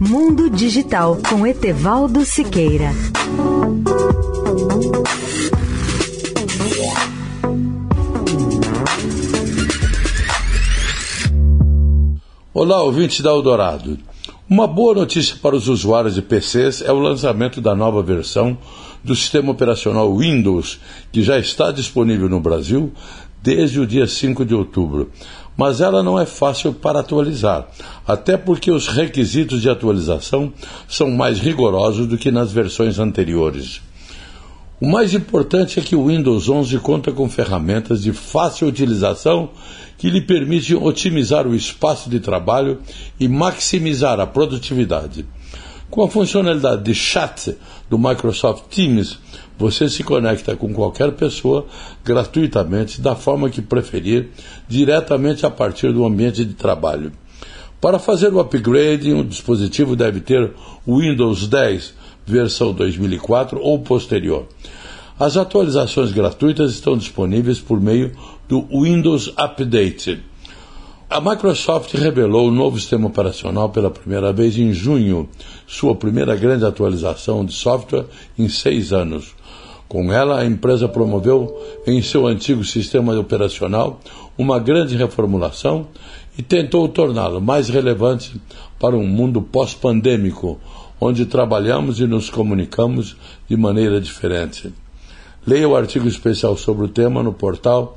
Mundo Digital com Etevaldo Siqueira. Olá, ouvintes da Eldorado. Uma boa notícia para os usuários de PCs é o lançamento da nova versão do sistema operacional Windows, que já está disponível no Brasil desde o dia 5 de outubro. Mas ela não é fácil para atualizar, até porque os requisitos de atualização são mais rigorosos do que nas versões anteriores. O mais importante é que o Windows 11 conta com ferramentas de fácil utilização que lhe permitem otimizar o espaço de trabalho e maximizar a produtividade. Com a funcionalidade de chat do Microsoft Teams, você se conecta com qualquer pessoa gratuitamente, da forma que preferir, diretamente a partir do ambiente de trabalho. Para fazer o upgrade, o dispositivo deve ter Windows 10 versão 2004 ou posterior. As atualizações gratuitas estão disponíveis por meio do Windows Update. A Microsoft revelou o novo sistema operacional pela primeira vez em junho, sua primeira grande atualização de software em seis anos. Com ela, a empresa promoveu em seu antigo sistema operacional uma grande reformulação e tentou torná-lo mais relevante para um mundo pós-pandêmico, onde trabalhamos e nos comunicamos de maneira diferente. Leia o artigo especial sobre o tema no portal